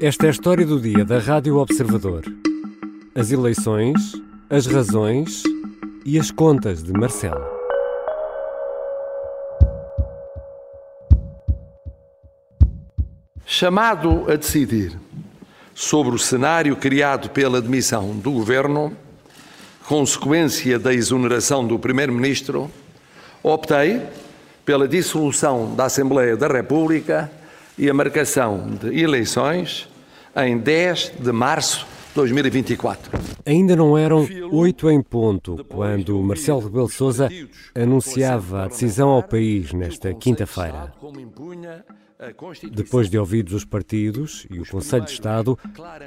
Esta é a história do dia da Rádio Observador. As eleições, as razões e as contas de Marcelo. Chamado a decidir sobre o cenário criado pela demissão do governo, consequência da exoneração do primeiro-ministro, optei pela dissolução da Assembleia da República e a marcação de eleições em 10 de março de 2024. Ainda não eram oito em ponto quando Marcelo Rebelo Sousa anunciava a decisão ao país nesta quinta-feira. Depois de ouvidos os partidos e o Conselho de Estado,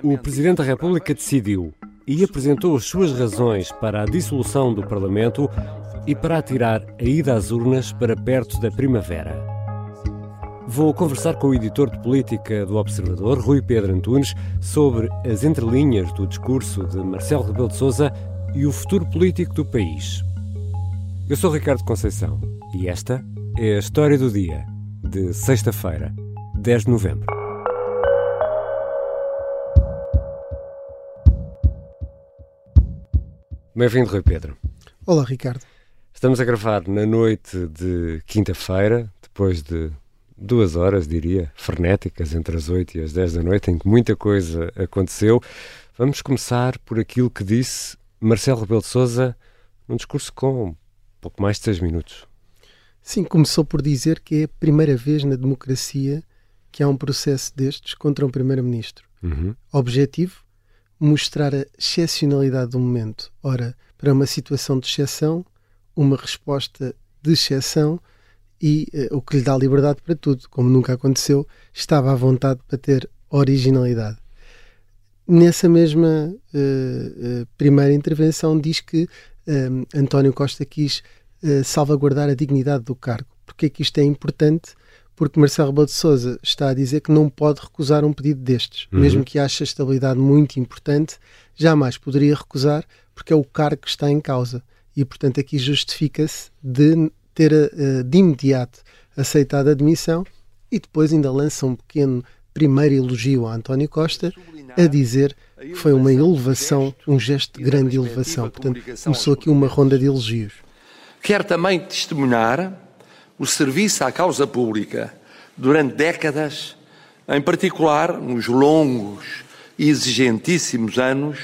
o Presidente da República decidiu e apresentou as suas razões para a dissolução do Parlamento e para atirar a ida às urnas para perto da primavera. Vou conversar com o editor de política do Observador, Rui Pedro Antunes, sobre as entrelinhas do discurso de Marcelo Rebelo de Sousa e o futuro político do país. Eu sou Ricardo Conceição e esta é a história do dia de sexta-feira, 10 de novembro. Bem-vindo, Rui Pedro. Olá, Ricardo. Estamos a gravar na noite de quinta-feira, depois de duas horas, diria, frenéticas, entre as 8 e as 10 da noite, em que muita coisa aconteceu. Vamos começar por aquilo que disse Marcelo Rebelo de Sousa num discurso com pouco mais de 6 minutos. Sim, começou por dizer que é a primeira vez na democracia que há um processo destes contra um primeiro-ministro. Uhum. Objetivo? Mostrar a excepcionalidade do momento. Ora, para uma situação de exceção, uma resposta de exceção e uh, o que lhe dá liberdade para tudo, como nunca aconteceu, estava à vontade para ter originalidade. Nessa mesma uh, uh, primeira intervenção, diz que António Costa quis salvaguardar a dignidade do cargo. Porque é que isto é importante? Porque Marcelo Rebelo de Sousa está a dizer que não pode recusar um pedido destes, uhum. mesmo que ache a estabilidade muito importante, jamais poderia recusar, porque é o cargo que está em causa. E, portanto, aqui justifica-se de ter uh, de imediato aceitado a admissão e depois ainda lança um pequeno primeiro elogio a António Costa, a dizer que foi uma elevação, um gesto de grande elevação. Portanto, começou aqui uma ronda de elogios. Quer também testemunhar o serviço à causa pública durante décadas, em particular nos longos e exigentíssimos anos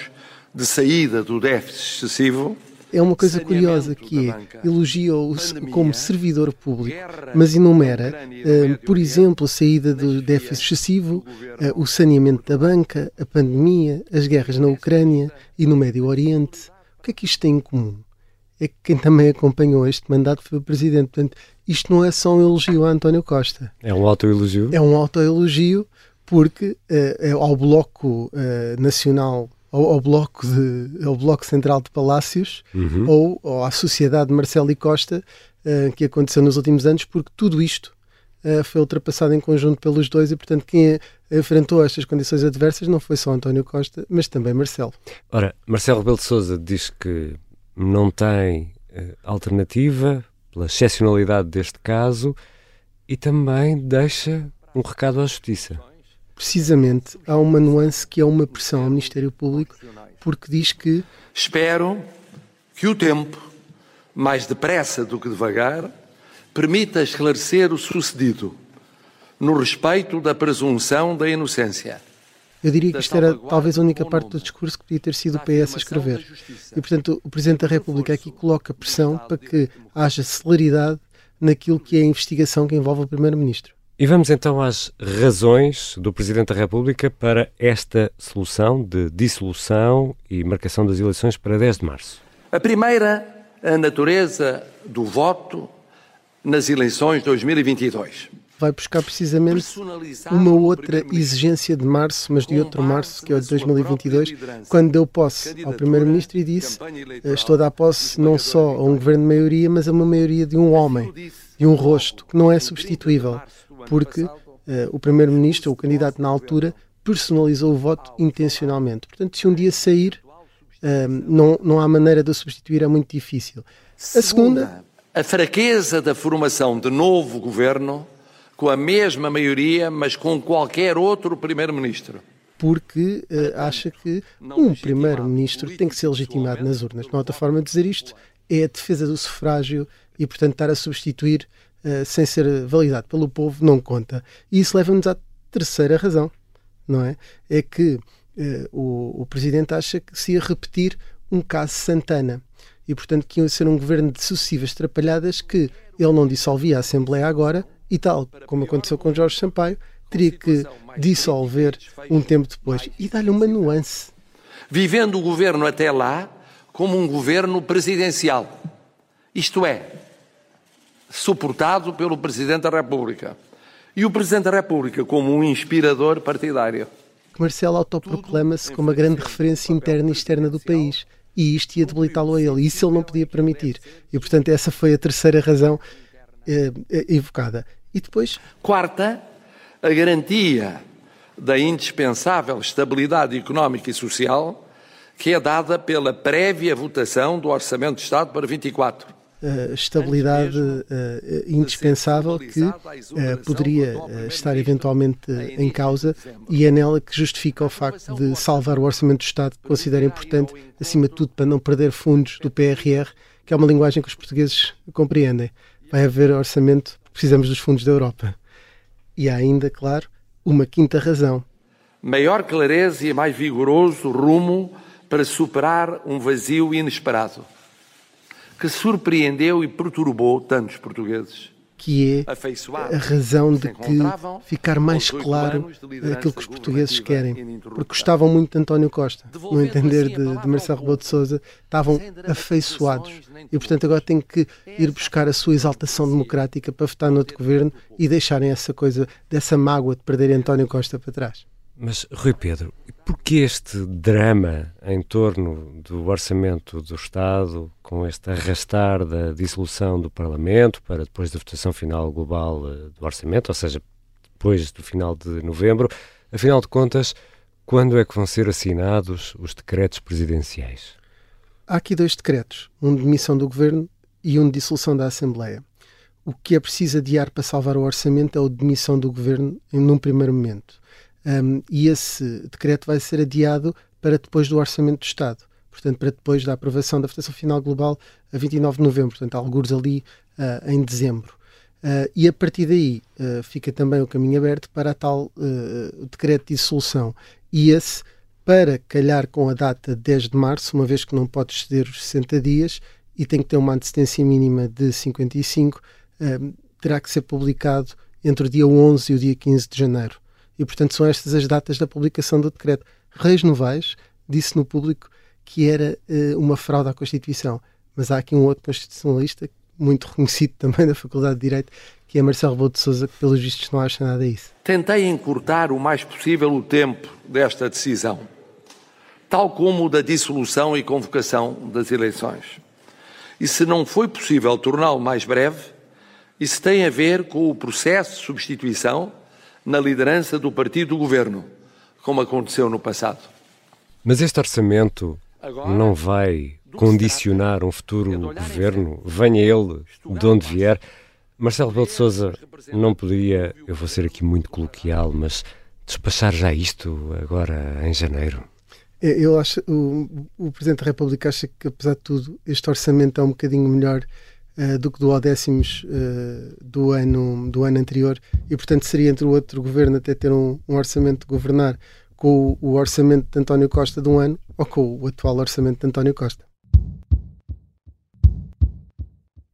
de saída do déficit excessivo. É uma coisa curiosa que é, elogia-o como servidor público, mas enumera, uh, por exemplo, a saída do déficit excessivo, uh, o saneamento da banca, a pandemia, as guerras na Ucrânia e no Médio Oriente. O que é que isto tem em comum? é que quem também acompanhou este mandato foi o Presidente. Portanto, isto não é só um elogio a António Costa. É um autoelogio? É um autoelogio porque uh, é ao Bloco uh, Nacional, ao, ao, bloco de, ao Bloco Central de Palácios uhum. ou, ou, à Sociedade de Marcelo e Costa uh, que aconteceu nos últimos anos, porque tudo isto foi ultrapassado em conjunto pelos dois e, portanto, quem enfrentou estas condições adversas não foi só António Costa, mas também Marcelo. Ora, Marcelo Rebelo de Sousa diz que não tem uh, alternativa pela excepcionalidade deste caso e também deixa um recado à Justiça. Precisamente, há uma nuance que é uma pressão ao Ministério Público, porque diz que. Espero que o tempo, mais depressa do que devagar, permita esclarecer o sucedido, no respeito da presunção da inocência eu diria que isto era talvez a única parte do discurso que podia ter sido o PS a escrever. E, portanto, o Presidente da República aqui coloca pressão para que haja celeridade naquilo que é a investigação que envolve o Primeiro-Ministro. E vamos então às razões do Presidente da República para esta solução de dissolução e marcação das eleições para 10 de março. A primeira, a natureza do voto nas eleições de 2022 vai buscar precisamente uma outra exigência de março, mas de outro março, que é o de 2022, quando deu posse ao Primeiro-Ministro e disse: eh, Estou a dar posse não só a um governo de maioria, mas a uma maioria de um homem, de um rosto, que não é substituível, porque uh, o Primeiro-Ministro, o candidato na altura, personalizou o voto intencionalmente. Portanto, se um dia sair, uh, não, não há maneira de o substituir, é muito difícil. A segunda. A fraqueza da formação de novo governo com a mesma maioria, mas com qualquer outro primeiro-ministro. porque uh, acha que um primeiro-ministro tem que ser legitimado nas urnas. Não há outra forma de dizer isto é a defesa do sufrágio e, portanto, estar a substituir uh, sem ser validado pelo povo não conta. E isso leva-nos à terceira razão, não é? É que uh, o, o Presidente acha que se ia repetir um caso Santana e, portanto, que ia ser um governo de sucessivas trapalhadas que ele não dissolvia a Assembleia agora e tal, como aconteceu com Jorge Sampaio, teria que dissolver um tempo depois e dar-lhe uma nuance. Vivendo o governo até lá como um governo presidencial, isto é, suportado pelo Presidente da República. E o Presidente da República como um inspirador partidário. Marcelo autoproclama-se como a grande referência interna e externa do país e isto ia debilitá-lo a ele. Isso ele não podia permitir. E, portanto, essa foi a terceira razão eh, eh evocada. E depois. Quarta, a garantia da indispensável estabilidade económica e social que é dada pela prévia votação do Orçamento de Estado para 24. Uh, estabilidade uh, indispensável que uh, poderia estar eventualmente em causa e é nela que justifica o facto de salvar o orçamento do Estado, que considera importante, acima de tudo, para não perder fundos do PRR, que é uma linguagem que os portugueses compreendem. Vai haver orçamento, precisamos dos fundos da Europa. E há ainda, claro, uma quinta razão. Maior clareza e mais vigoroso rumo para superar um vazio inesperado que surpreendeu e perturbou tantos portugueses. Que é a razão de que ficar mais claro aquilo que os portugueses querem. Porque gostavam muito de António Costa. No entender de, de Marcelo Rebelo de Souza, estavam afeiçoados. E, portanto, agora têm que ir buscar a sua exaltação democrática para votar no outro governo e deixarem essa coisa, dessa mágoa de perder António Costa para trás. Mas, Rui Pedro, por que este drama em torno do orçamento do Estado, com este arrastar da dissolução do Parlamento para depois da votação final global eh, do orçamento, ou seja, depois do final de novembro, afinal de contas, quando é que vão ser assinados os decretos presidenciais? Há aqui dois decretos, um de demissão do Governo e um de dissolução da Assembleia. O que é preciso adiar para salvar o orçamento é o de demissão do Governo num primeiro momento um, e esse decreto vai ser adiado para depois do Orçamento do Estado, portanto, para depois da aprovação da votação final global a 29 de novembro, portanto, alguns ali uh, em dezembro. Uh, e a partir daí uh, fica também o caminho aberto para a tal decreto de dissolução. E esse, para calhar com a data 10 de março, uma vez que não pode exceder os 60 dias e tem que ter uma antecedência mínima de 55, terá que ser publicado entre o dia 11 e o dia 15 de janeiro e, portanto, são estas as datas da publicação do decreto. Reis Novaes disse no público que era uh, uma fraude à Constituição, mas há aqui um outro constitucionalista, muito reconhecido também da Faculdade de Direito, que é Marcelo Rebelo de Sousa, que pelos vistos não acha nada disso. Tentei encurtar o mais possível o tempo desta decisão, tal como o da dissolução e convocação das eleições. E se não foi possível torná-lo mais breve, isso tem a ver com o processo de substituição na liderança do partido do governo, como aconteceu no passado. Mas este orçamento não vai condicionar um futuro governo, venha ele de onde vier. Marcelo Rebelo de Sousa não poderia, eu vou ser aqui muito coloquial, mas despachar já isto agora em janeiro? Eu acho, o, o Presidente da República acha que, apesar de tudo, este orçamento é um bocadinho melhor uh, do que do décimos uh, do, ano, do ano anterior e, portanto, seria entre o outro governo até ter um, um orçamento de governar com o, o orçamento de António Costa de um ano ou com o atual orçamento de António Costa.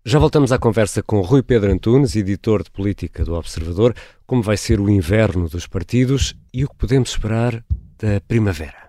Já voltamos à conversa com Rui Pedro Antunes, editor de política do Observador, como vai ser o inverno dos partidos e o que podemos esperar da primavera.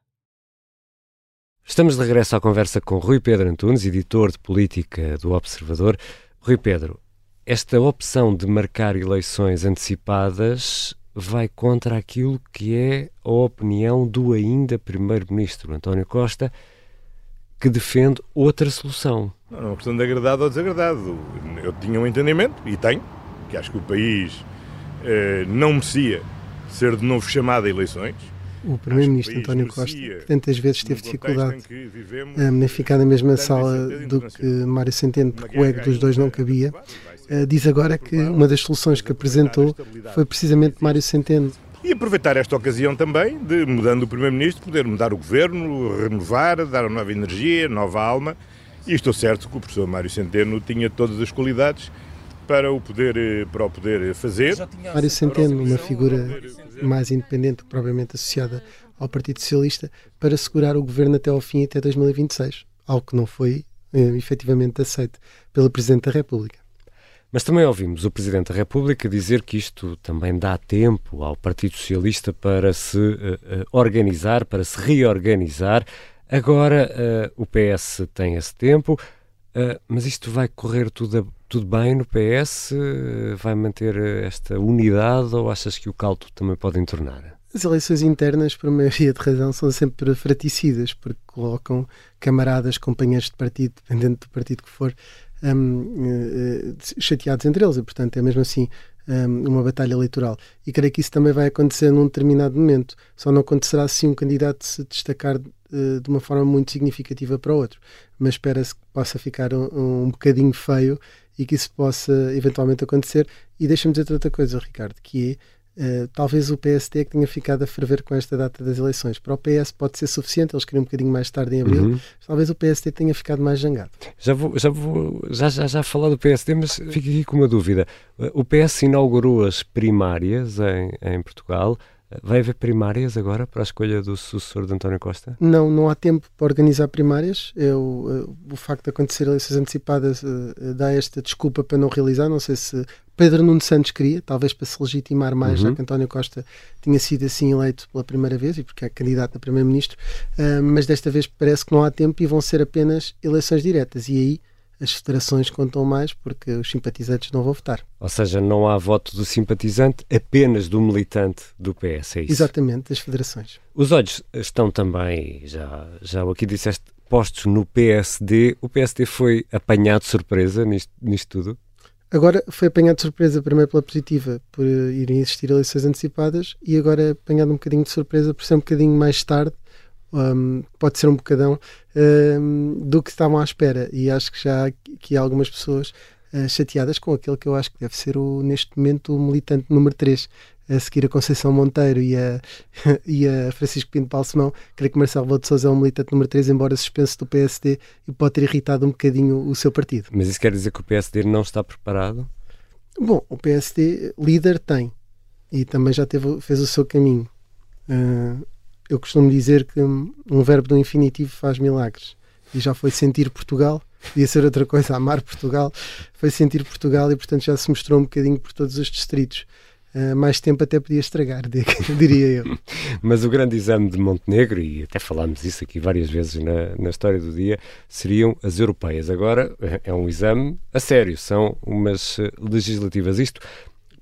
Estamos de regresso à conversa com Rui Pedro Antunes, editor de política do Observador. Rui Pedro, esta opção de marcar eleições antecipadas vai contra aquilo que é a opinião do ainda Primeiro-Ministro António Costa, que defende outra solução. Não, é uma questão de agradado ou desagradado. Eu tinha um entendimento, e tenho, que acho que o país eh, não merecia ser de novo chamado a eleições. O Primeiro-Ministro António Costa, que tantas vezes teve dificuldade em ficar na mesma sala do que Mário Centeno, porque o ego dos dois não cabia, uh, diz agora que uma das soluções que apresentou foi precisamente Mário Centeno. E aproveitar esta ocasião também de, mudando o Primeiro-Ministro, poder mudar o governo, renovar, dar nova energia, nova alma. E estou certo que o professor Mário Centeno tinha todas as qualidades para o poder, eh, para o poder fazer. Mário Centeno, uma figura mais independente, provavelmente associada ao Partido Socialista, para segurar o governo até ao fim, até 2026, algo que não foi eh, efetivamente aceito pelo Presidente da República. Mas também ouvimos o Presidente da República dizer que isto também dá tempo ao Partido Socialista para se uh, uh, organizar, para se reorganizar. Agora uh, o PS tem esse tempo, mas isto vai correr tudo, tudo bem no PS? vai manter esta unidade ou achas que o caldo também pode entornar? As eleições internas, por maioria de razão, são sempre fraticidas, porque colocam camaradas, companheiros de partido, dependendo do partido que for, um, uh, chateados entre eles. E, portanto, é mesmo assim um, uma batalha eleitoral. E creio que isso também vai acontecer num determinado momento. Só não acontecerá se um candidato se destacar uh, de uma forma muito significativa para o outro. Mas espera-se que possa ficar um, um bocadinho feio e que isso possa eventualmente acontecer. E deixa-me dizer outra coisa, Ricardo, que é Uh, talvez o PSD é que tenha ficado a ferver com esta data das eleições. Para o PS pode ser suficiente, eles queriam um bocadinho mais tarde em abril, uhum. talvez o PSD tenha ficado mais jangado. Já vou, já vou já, já, já falar do PSD, mas fico aqui com uma dúvida. O PS inaugurou as primárias em, em Portugal. Vai haver primárias agora para a escolha do sucessor de António Costa? Não, não há tempo para organizar primárias. Eu, é o facto de acontecer eleições antecipadas uh, dá esta desculpa para não realizar. Não sei se Pedro Nuno Santos queria, talvez para se legitimar mais, uhum. já que António Costa tinha sido assim eleito pela primeira vez e porque é candidato a primeiro-ministro, mas desta vez parece que não há tempo e vão ser apenas eleições diretas. E aí as federações contam mais porque os simpatizantes não vão votar. Ou seja, não há voto do simpatizante, apenas do militante do PS, é isso? Exatamente, das federações. Os olhos estão também, já, já aqui disseste, postos no PSD. O PSD foi apanhado de surpresa nisto, nisto tudo? Agora foi apanhado de surpresa primeiro pela positiva por irem existir eleições antecipadas e agora é apanhado um bocadinho de surpresa por ser um bocadinho mais tarde um, pode ser um bocadão um, do que estavam à espera. E acho que já há aqui algumas pessoas uh, chateadas com aquele que eu acho que deve ser o, neste momento o militante número 3, a seguir a Conceição Monteiro e a, e a Francisco Pinto Balsemão. Creio que Marcelo Rebelo de Sousa é o militante número 3, embora suspenso do PSD, e pode ter irritado um bocadinho o seu partido. Mas isso quer dizer que o PSD não está preparado? Bom, o PSD líder tem e também já teve, fez o seu caminho. Uh, eu costumo dizer que um verbo do infinitivo faz milagres. E já foi sentir Portugal, podia ser outra coisa, amar Portugal, foi sentir Portugal e, portanto, já se mostrou um bocadinho por todos os distritos. Uh, mais tempo até podia estragar, diria eu. Mas o grande exame de Montenegro, e até falámos isso aqui várias vezes na, na história do dia, seriam as europeias. Agora é um exame a sério, são umas eh, legislativas. Isto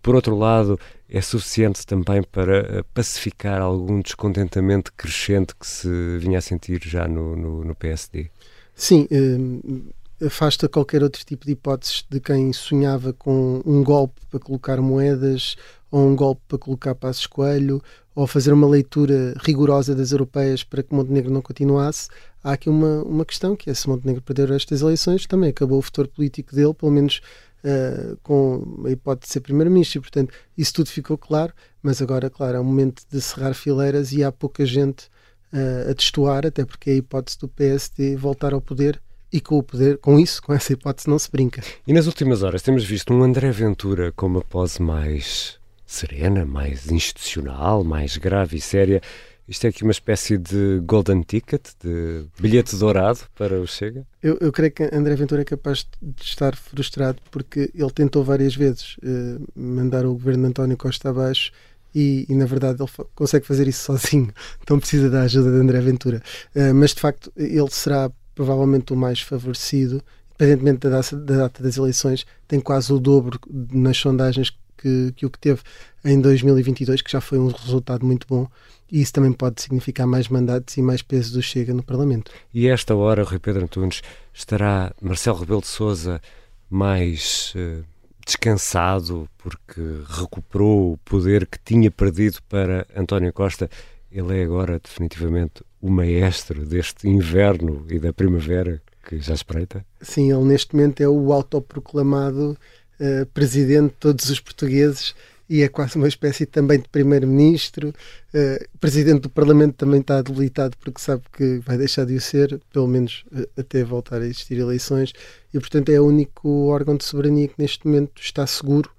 por outro lado, é suficiente também para eh, pacificar algum descontentamento crescente que se vinha a sentir já no, no, no PSD? Sim, eh, afasta qualquer outro tipo de hipóteses de quem sonhava com um golpe para colocar moedas ou um golpe para colocar passos coelho ou fazer uma leitura rigorosa das europeias para que Montenegro não continuasse. Há aqui uma, uma questão que é se Montenegro perder estas eleições, também acabou o futuro político dele, pelo menos uh, com a hipótese de ser primeiro-ministro, portanto, isso tudo ficou claro, mas agora, claro, é o momento de cerrar fileiras e há pouca gente uh, a testuar, até porque é a hipótese do PSD voltar ao poder e com o poder, com isso, com essa hipótese, não se brinca. E nas últimas horas temos visto um André Ventura com uma pose mais serena, mais institucional, mais grave e séria. Isto é aqui uma espécie de golden ticket, de bilhete dourado para o Chega? Eu, eu creio que André Ventura é capaz de estar frustrado porque ele tentou várias vezes uh, mandar o governo de António Costa abaixo e, e, na verdade ele consegue fazer isso sozinho, não precisa da ajuda de André Ventura. Uh, mas de facto ele será provavelmente o mais favorecido, independentemente da data, da data das eleições, tem quase o dobro nas sondagens que, que o que teve em 2022, que já foi um resultado muito bom, e isso também pode significar mais mandatos e mais peso do Chega no Parlamento. E esta hora, Rui Pedro Antunes, estará Marcelo Rebelo de Sousa mais uh, descansado porque recuperou o poder que tinha perdido para António Costa. Ele é agora definitivamente o maestro deste inverno e da primavera que já espreita? Sim, ele neste momento é o autoproclamado uh, presidente de todos os portugueses e é quase uma espécie também de primeiro-ministro. Uh, presidente do Parlamento também está debilitado porque sabe que vai deixar de o ser, pelo menos uh, até voltar a existir eleições, e portanto é o único órgão de soberania que neste momento está seguro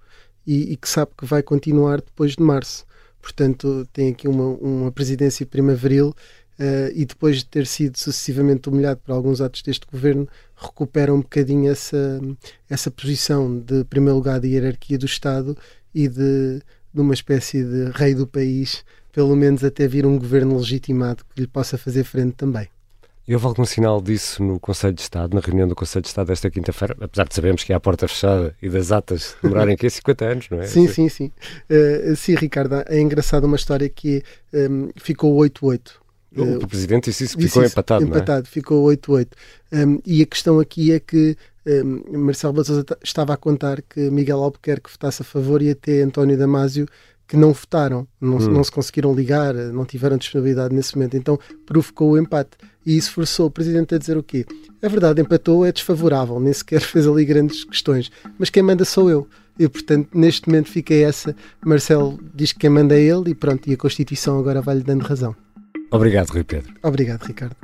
e, e que sabe que vai continuar depois de março. Portanto, tem aqui uma, uma presidência primaveril Uh, e depois de ter sido sucessivamente humilhado por alguns atos deste governo, recupera um bocadinho essa, essa posição de primeiro lugar de hierarquia do Estado e de, de uma espécie de rei do país, pelo menos até vir um governo legitimado que lhe possa fazer frente também. E houve algum sinal disso no Conselho de Estado, na reunião do Conselho de Estado desta quinta-feira? Apesar de sabermos que é a porta fechada e das atas demorarem aqui 50 anos, não é? Sim, sim, sim. Uh, sim, Ricardo, é engraçado uma história que um, ficou 8-8. O uh, Presidente disse isso, ficou isso, empatado, Empatado, é? ficou 8-8. Um, e a questão aqui é que um, Marcelo Basosa estava a contar que Miguel Albuquerque votasse a favor e até António Damásio que não votaram, não, hum. não se conseguiram ligar, não tiveram disponibilidade nesse momento, então provocou o empate. E isso forçou o Presidente a dizer o quê? É verdade, empatou, é desfavorável, nem sequer fez ali grandes questões, mas quem manda sou eu. E, portanto, neste momento fica essa. Marcelo diz que quem manda é ele e pronto, e a Constituição agora vai-lhe dando razão. Obrigado, Rui Pedro. Obrigado, Ricardo.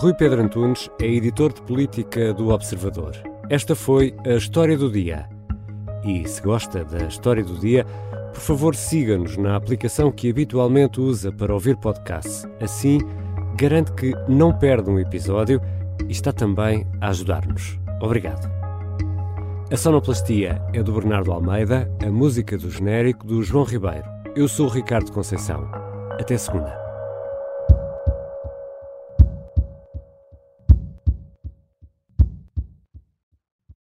Rui Pedro Antunes é editor de política do Observador. Esta foi a História do Dia. E se gosta da História do Dia, por favor siga-nos na aplicação que habitualmente usa para ouvir podcasts. Assim, garante que não perde um episódio e está também a ajudar-nos. Obrigado. A sonoplastia é do Bernardo Almeida, a música do genérico do João Ribeiro. Eu sou o Ricardo Conceição. Até segunda.